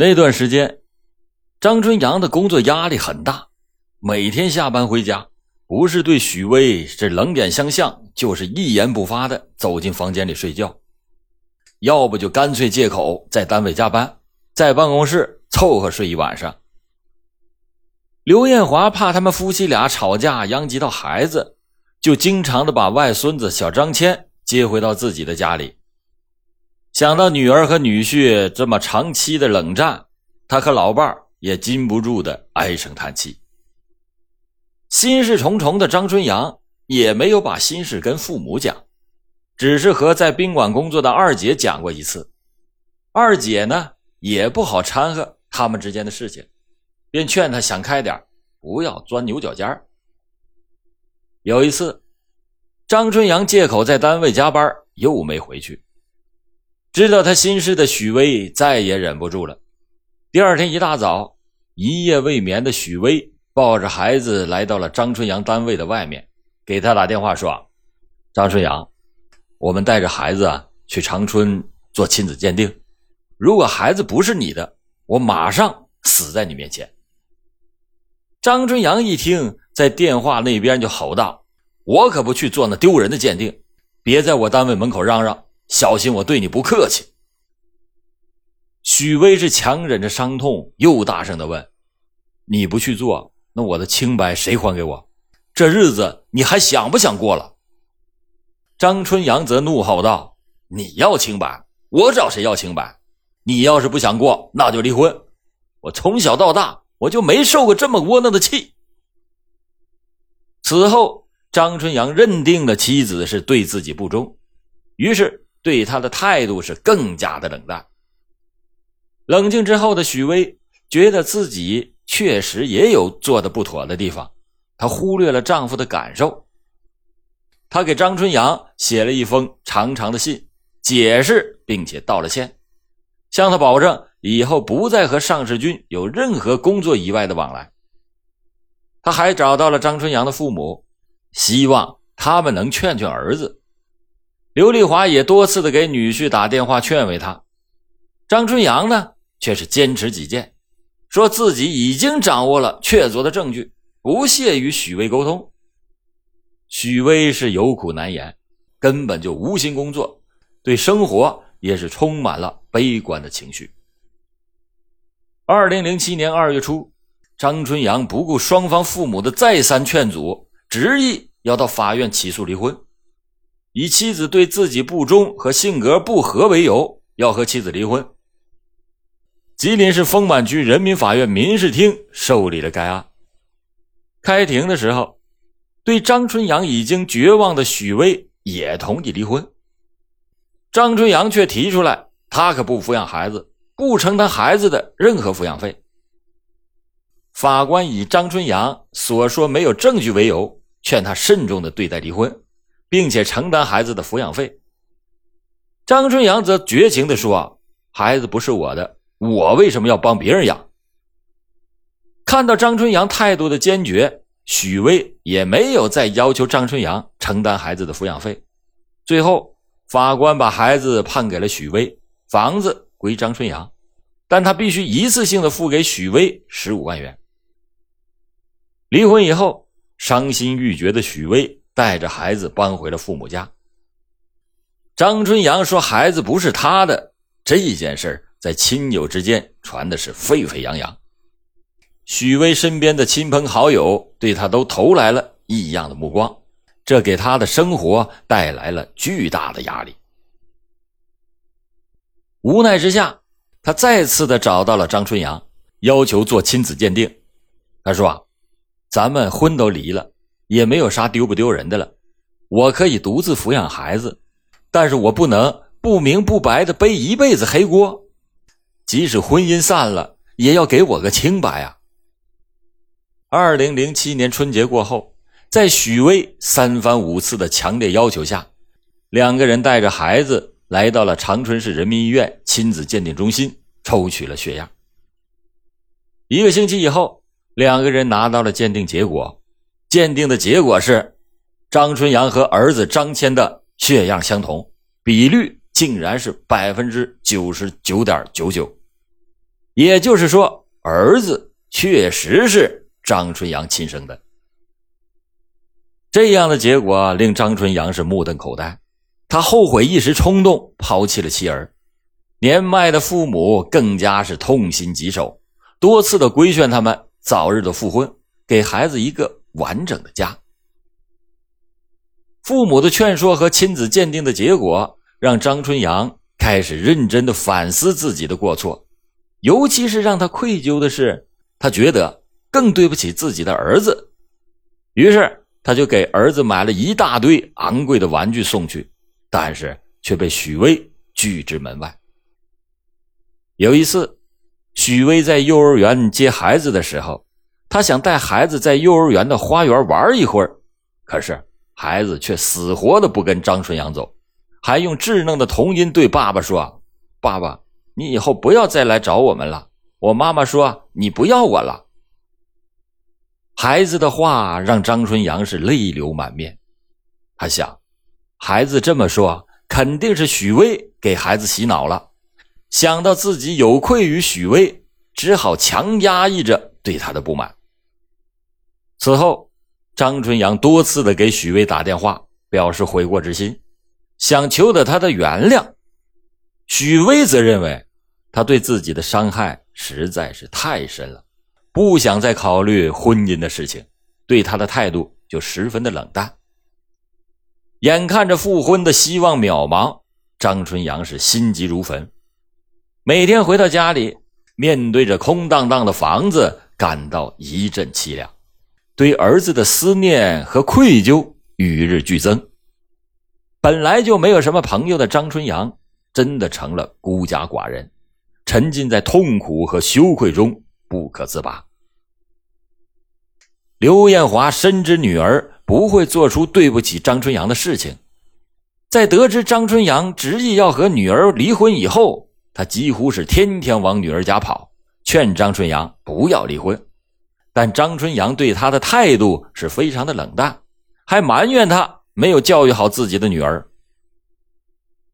那段时间，张春阳的工作压力很大，每天下班回家，不是对许巍是冷眼相向，就是一言不发的走进房间里睡觉，要不就干脆借口在单位加班，在办公室凑合睡一晚上。刘艳华怕他们夫妻俩吵架殃及到孩子，就经常的把外孙子小张谦接回到自己的家里。想到女儿和女婿这么长期的冷战，他和老伴儿也禁不住的唉声叹气。心事重重的张春阳也没有把心事跟父母讲，只是和在宾馆工作的二姐讲过一次。二姐呢也不好掺和他们之间的事情，便劝他想开点，不要钻牛角尖有一次，张春阳借口在单位加班，又没回去。知道他心事的许巍再也忍不住了。第二天一大早，一夜未眠的许巍抱着孩子来到了张春阳单位的外面，给他打电话说：“张春阳，我们带着孩子啊去长春做亲子鉴定。如果孩子不是你的，我马上死在你面前。”张春阳一听，在电话那边就吼道：“我可不去做那丢人的鉴定，别在我单位门口嚷嚷。”小心我对你不客气。许巍是强忍着伤痛，又大声的问：“你不去做，那我的清白谁还给我？这日子你还想不想过了？”张春阳则怒吼道：“你要清白，我找谁要清白？你要是不想过，那就离婚。我从小到大，我就没受过这么窝囊的气。”此后，张春阳认定了妻子是对自己不忠，于是。对他的态度是更加的冷淡。冷静之后的许巍觉得自己确实也有做的不妥的地方，她忽略了丈夫的感受。她给张春阳写了一封长长的信，解释并且道了歉，向他保证以后不再和尚世军有任何工作以外的往来。他还找到了张春阳的父母，希望他们能劝劝儿子。刘丽华也多次的给女婿打电话劝慰他，张春阳呢却是坚持己见，说自己已经掌握了确凿的证据，不屑与许巍沟通。许巍是有苦难言，根本就无心工作，对生活也是充满了悲观的情绪。二零零七年二月初，张春阳不顾双方父母的再三劝阻，执意要到法院起诉离婚。以妻子对自己不忠和性格不合为由，要和妻子离婚。吉林市丰满区人民法院民事厅受理了该案。开庭的时候，对张春阳已经绝望的许巍也同意离婚。张春阳却提出来，他可不抚养孩子，不承担孩子的任何抚养费。法官以张春阳所说没有证据为由，劝他慎重的对待离婚。并且承担孩子的抚养费。张春阳则绝情地说：“孩子不是我的，我为什么要帮别人养？”看到张春阳态度的坚决，许巍也没有再要求张春阳承担孩子的抚养费。最后，法官把孩子判给了许巍，房子归张春阳，但他必须一次性的付给许巍十五万元。离婚以后，伤心欲绝的许巍。带着孩子搬回了父母家。张春阳说：“孩子不是他的。”这一件事在亲友之间传的是沸沸扬扬。许巍身边的亲朋好友对他都投来了异样的目光，这给他的生活带来了巨大的压力。无奈之下，他再次的找到了张春阳，要求做亲子鉴定。他说：“啊咱们婚都离了。”也没有啥丢不丢人的了，我可以独自抚养孩子，但是我不能不明不白的背一辈子黑锅，即使婚姻散了，也要给我个清白啊！二零零七年春节过后，在许巍三番五次的强烈要求下，两个人带着孩子来到了长春市人民医院亲子鉴定中心抽取了血样。一个星期以后，两个人拿到了鉴定结果。鉴定的结果是，张春阳和儿子张谦的血样相同，比率竟然是百分之九十九点九九。也就是说，儿子确实是张春阳亲生的。这样的结果令张春阳是目瞪口呆，他后悔一时冲动抛弃了妻儿，年迈的父母更加是痛心疾首，多次的规劝他们早日的复婚，给孩子一个完整的家。父母的劝说和亲子鉴定的结果，让张春阳开始认真的反思自己的过错，尤其是让他愧疚的是，他觉得更对不起自己的儿子，于是。他就给儿子买了一大堆昂贵的玩具送去，但是却被许巍拒之门外。有一次，许巍在幼儿园接孩子的时候，他想带孩子在幼儿园的花园玩一会儿，可是孩子却死活的不跟张春阳走，还用稚嫩的童音对爸爸说：“爸爸，你以后不要再来找我们了。我妈妈说你不要我了。”孩子的话让张春阳是泪流满面，他想，孩子这么说，肯定是许巍给孩子洗脑了。想到自己有愧于许巍，只好强压抑着对他的不满。此后，张春阳多次的给许巍打电话，表示悔过之心，想求得他的原谅。许巍则认为，他对自己的伤害实在是太深了。不想再考虑婚姻的事情，对他的态度就十分的冷淡。眼看着复婚的希望渺茫，张春阳是心急如焚。每天回到家里，面对着空荡荡的房子，感到一阵凄凉，对儿子的思念和愧疚与日俱增。本来就没有什么朋友的张春阳，真的成了孤家寡人，沉浸在痛苦和羞愧中不可自拔。刘艳华深知女儿不会做出对不起张春阳的事情，在得知张春阳执意要和女儿离婚以后，他几乎是天天往女儿家跑，劝张春阳不要离婚。但张春阳对他的态度是非常的冷淡，还埋怨他没有教育好自己的女儿。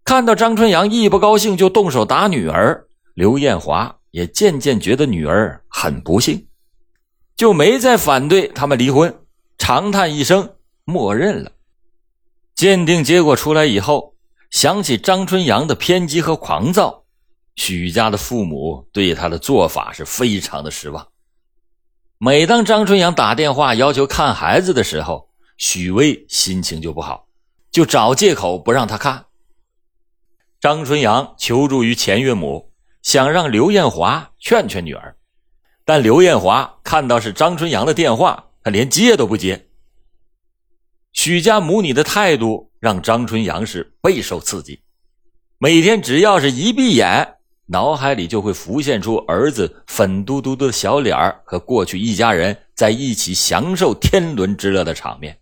看到张春阳一不高兴就动手打女儿，刘艳华也渐渐觉得女儿很不幸。就没再反对他们离婚，长叹一声，默认了。鉴定结果出来以后，想起张春阳的偏激和狂躁，许家的父母对他的做法是非常的失望。每当张春阳打电话要求看孩子的时候，许巍心情就不好，就找借口不让他看。张春阳求助于前岳母，想让刘艳华劝劝女儿。但刘艳华看到是张春阳的电话，他连接都不接。许家母女的态度让张春阳是备受刺激，每天只要是一闭眼，脑海里就会浮现出儿子粉嘟嘟的小脸儿和过去一家人在一起享受天伦之乐的场面。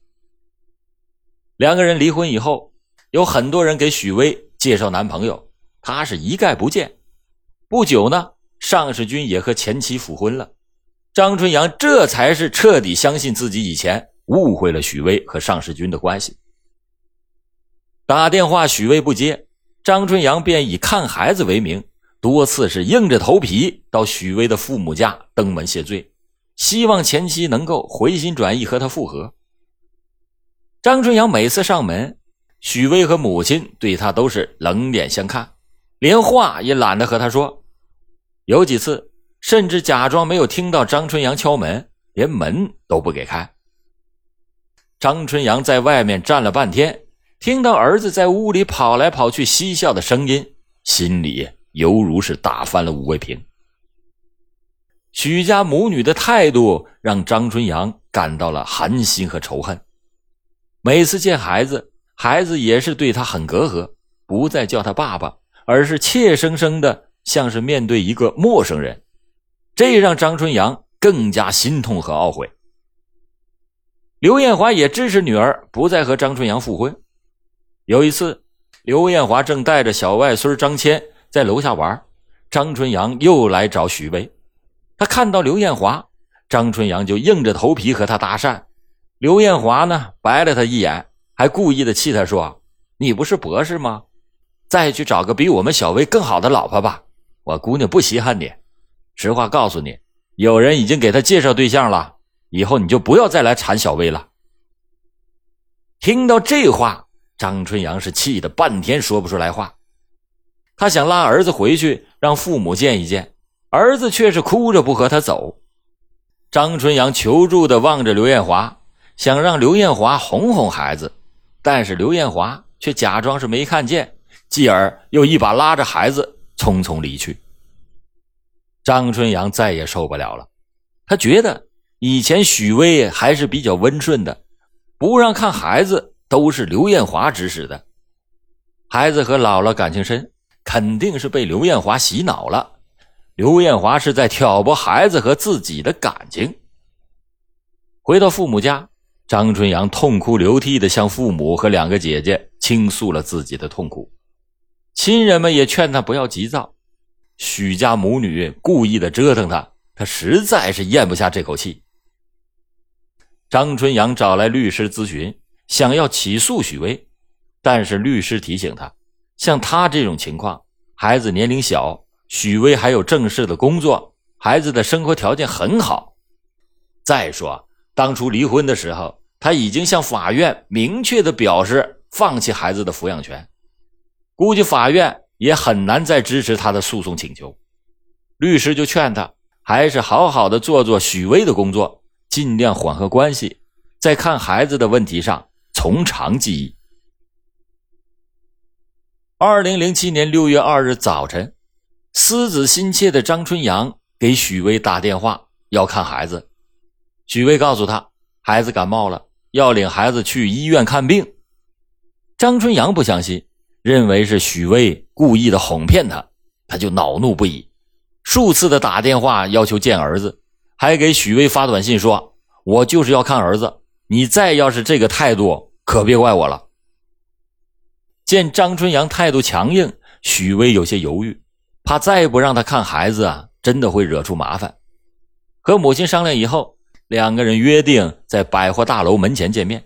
两个人离婚以后，有很多人给许巍介绍男朋友，他是一概不见。不久呢。尚世军也和前妻复婚了，张春阳这才是彻底相信自己以前误会了许巍和尚世军的关系。打电话许巍不接，张春阳便以看孩子为名，多次是硬着头皮到许巍的父母家登门谢罪，希望前妻能够回心转意和他复合。张春阳每次上门，许巍和母亲对他都是冷眼相看，连话也懒得和他说。有几次，甚至假装没有听到张春阳敲门，连门都不给开。张春阳在外面站了半天，听到儿子在屋里跑来跑去嬉笑的声音，心里犹如是打翻了五味瓶。许家母女的态度让张春阳感到了寒心和仇恨。每次见孩子，孩子也是对他很隔阂，不再叫他爸爸，而是怯生生的。像是面对一个陌生人，这让张春阳更加心痛和懊悔。刘艳华也支持女儿不再和张春阳复婚。有一次，刘艳华正带着小外孙张谦在楼下玩，张春阳又来找许巍。他看到刘艳华，张春阳就硬着头皮和他搭讪。刘艳华呢，白了他一眼，还故意的气他说：“你不是博士吗？再去找个比我们小薇更好的老婆吧。”我姑娘不稀罕你，实话告诉你，有人已经给他介绍对象了，以后你就不要再来缠小薇了。”听到这话，张春阳是气得半天说不出来话。他想拉儿子回去让父母见一见，儿子却是哭着不和他走。张春阳求助的望着刘艳华，想让刘艳华哄哄孩子，但是刘艳华却假装是没看见，继而又一把拉着孩子匆匆离去。张春阳再也受不了了，他觉得以前许巍还是比较温顺的。不让看孩子都是刘艳华指使的，孩子和姥姥感情深，肯定是被刘艳华洗脑了。刘艳华是在挑拨孩子和自己的感情。回到父母家，张春阳痛哭流涕的向父母和两个姐姐倾诉了自己的痛苦，亲人们也劝他不要急躁。许家母女故意的折腾他，他实在是咽不下这口气。张春阳找来律师咨询，想要起诉许巍，但是律师提醒他，像他这种情况，孩子年龄小，许巍还有正式的工作，孩子的生活条件很好。再说，当初离婚的时候，他已经向法院明确的表示放弃孩子的抚养权，估计法院也很难再支持他的诉讼请求。律师就劝他，还是好好的做做许巍的工作。尽量缓和关系，在看孩子的问题上从长计议。二零零七年六月二日早晨，思子心切的张春阳给许巍打电话要看孩子。许巍告诉他，孩子感冒了，要领孩子去医院看病。张春阳不相信，认为是许巍故意的哄骗他，他就恼怒不已，数次的打电话要求见儿子。还给许巍发短信说：“我就是要看儿子，你再要是这个态度，可别怪我了。”见张春阳态度强硬，许巍有些犹豫，怕再不让他看孩子啊，真的会惹出麻烦。和母亲商量以后，两个人约定在百货大楼门前见面。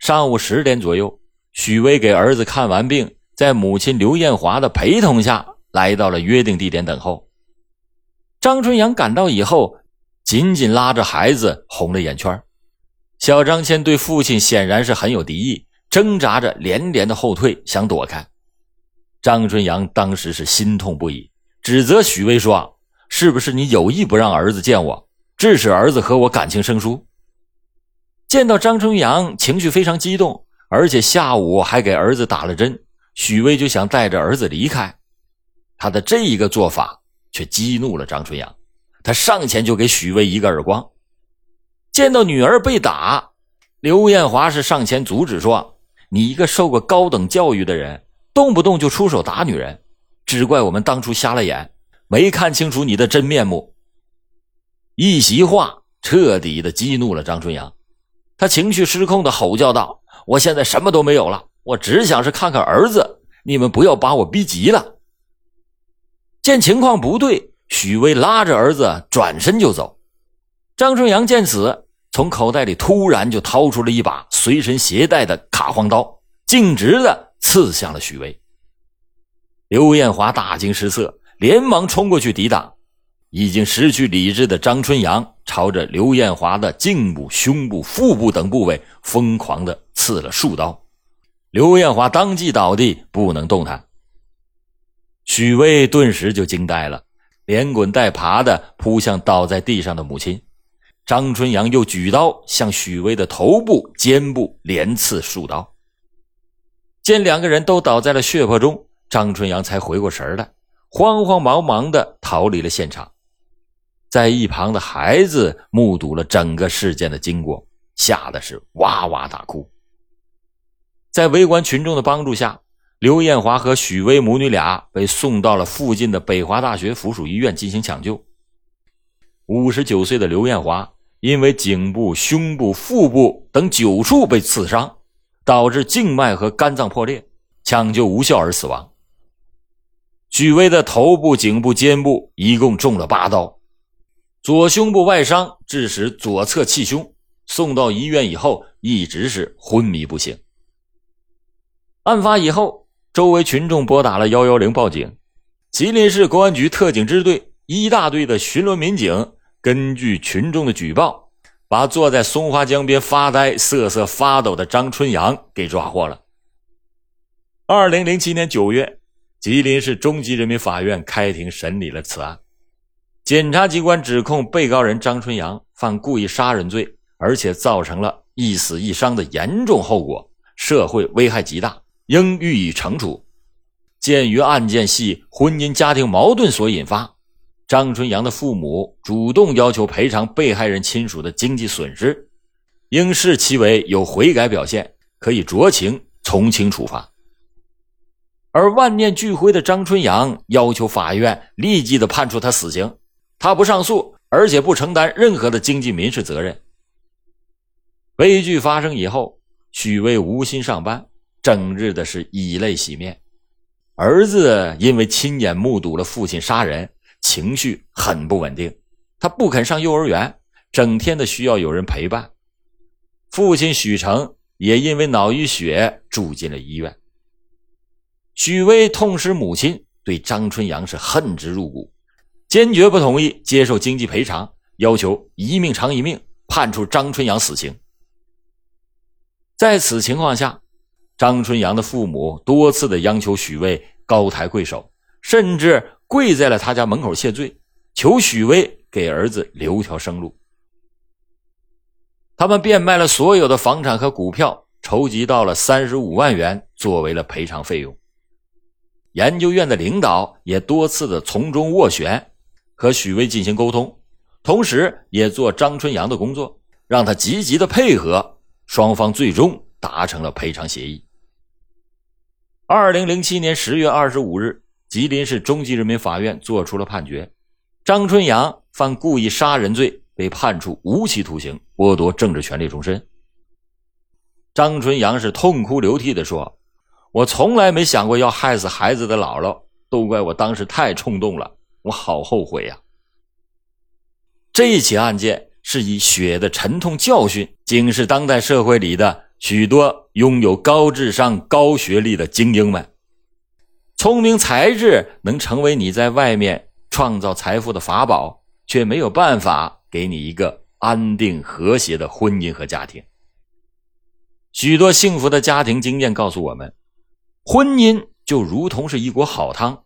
上午十点左右，许巍给儿子看完病，在母亲刘艳华的陪同下来到了约定地点等候。张春阳赶到以后，紧紧拉着孩子，红了眼圈。小张谦对父亲显然是很有敌意，挣扎着连连的后退，想躲开。张春阳当时是心痛不已，指责许巍说：“是不是你有意不让儿子见我，致使儿子和我感情生疏？”见到张春阳情绪非常激动，而且下午还给儿子打了针，许巍就想带着儿子离开。他的这一个做法。却激怒了张春阳，他上前就给许巍一个耳光。见到女儿被打，刘艳华是上前阻止说：“你一个受过高等教育的人，动不动就出手打女人，只怪我们当初瞎了眼，没看清楚你的真面目。”一席话彻底的激怒了张春阳，他情绪失控的吼叫道：“我现在什么都没有了，我只想是看看儿子，你们不要把我逼急了。”见情况不对，许巍拉着儿子转身就走。张春阳见此，从口袋里突然就掏出了一把随身携带的卡簧刀，径直的刺向了许巍。刘艳华大惊失色，连忙冲过去抵挡。已经失去理智的张春阳朝着刘艳华的颈部、胸部、腹部等部位疯狂的刺了数刀，刘艳华当即倒地，不能动弹。许巍顿时就惊呆了，连滚带爬的扑向倒在地上的母亲。张春阳又举刀向许巍的头部、肩部连刺数刀。见两个人都倒在了血泊中，张春阳才回过神来，慌慌忙忙的逃离了现场。在一旁的孩子目睹了整个事件的经过，吓得是哇哇大哭。在围观群众的帮助下。刘艳华和许巍母女俩被送到了附近的北华大学附属医院进行抢救。五十九岁的刘艳华因为颈部、胸部、腹部等九处被刺伤，导致静脉和肝脏破裂，抢救无效而死亡。许巍的头部、颈部、肩部一共中了八刀，左胸部外伤致使左侧气胸，送到医院以后一直是昏迷不醒。案发以后。周围群众拨打了幺幺零报警，吉林市公安局特警支队一大队的巡逻民警根据群众的举报，把坐在松花江边发呆、瑟瑟发抖的张春阳给抓获了。二零零七年九月，吉林市中级人民法院开庭审理了此案。检察机关指控被告人张春阳犯故意杀人罪，而且造成了一死一伤的严重后果，社会危害极大，应予以惩处。鉴于案件系婚姻家庭矛盾所引发，张春阳的父母主动要求赔偿被害人亲属的经济损失，应视其为有悔改表现，可以酌情从轻处罚。而万念俱灰的张春阳要求法院立即的判处他死刑，他不上诉，而且不承担任何的经济民事责任。悲剧发生以后，许巍无心上班，整日的是以泪洗面。儿子因为亲眼目睹了父亲杀人，情绪很不稳定，他不肯上幼儿园，整天的需要有人陪伴。父亲许成也因为脑溢血住进了医院。许巍痛失母亲，对张春阳是恨之入骨，坚决不同意接受经济赔偿，要求一命偿一命，判处张春阳死刑。在此情况下，张春阳的父母多次的央求许巍高抬贵手，甚至跪在了他家门口谢罪，求许巍给儿子留条生路。他们变卖了所有的房产和股票，筹集到了三十五万元，作为了赔偿费用。研究院的领导也多次的从中斡旋，和许巍进行沟通，同时也做张春阳的工作，让他积极的配合，双方最终达成了赔偿协议。二零零七年十月二十五日，吉林市中级人民法院作出了判决，张春阳犯故意杀人罪，被判处无期徒刑，剥夺政治权利终身。张春阳是痛哭流涕的说。我从来没想过要害死孩子的姥姥，都怪我当时太冲动了，我好后悔呀！这一起案件是以血的沉痛教训警示当代社会里的许多拥有高智商、高学历的精英们。聪明才智能成为你在外面创造财富的法宝，却没有办法给你一个安定和谐的婚姻和家庭。许多幸福的家庭经验告诉我们。婚姻就如同是一锅好汤，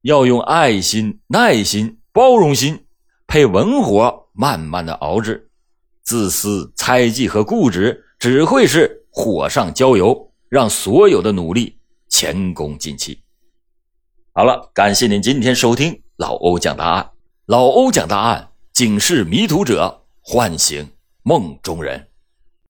要用爱心、耐心、包容心，配文火，慢慢的熬制。自私、猜忌和固执，只会是火上浇油，让所有的努力前功尽弃。好了，感谢您今天收听老欧讲答案。老欧讲答案，警示迷途者，唤醒梦中人。